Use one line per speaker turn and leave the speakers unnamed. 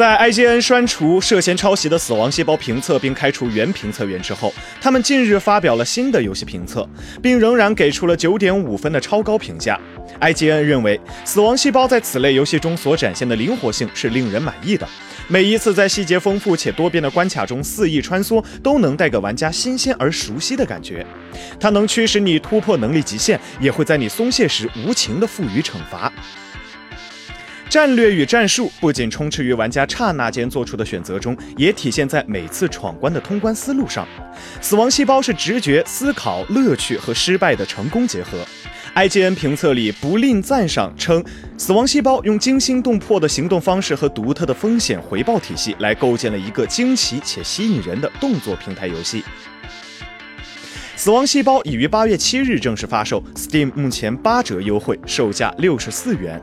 在 IGN 删除涉嫌抄袭的死亡细胞评测并开除原评测员之后，他们近日发表了新的游戏评测，并仍然给出了九点五分的超高评价。IGN 认为，死亡细胞在此类游戏中所展现的灵活性是令人满意的。每一次在细节丰富且多变的关卡中肆意穿梭，都能带给玩家新鲜而熟悉的感觉。它能驱使你突破能力极限，也会在你松懈时无情地赋予惩罚。战略与战术不仅充斥于玩家刹那间做出的选择中，也体现在每次闯关的通关思路上。死亡细胞是直觉、思考、乐趣和失败的成功结合。IGN 评测里不吝赞赏，称死亡细胞用惊心动魄的行动方式和独特的风险回报体系来构建了一个惊奇且吸引人的动作平台游戏。死亡细胞已于八月七日正式发售，Steam 目前八折优惠，售价六十四元。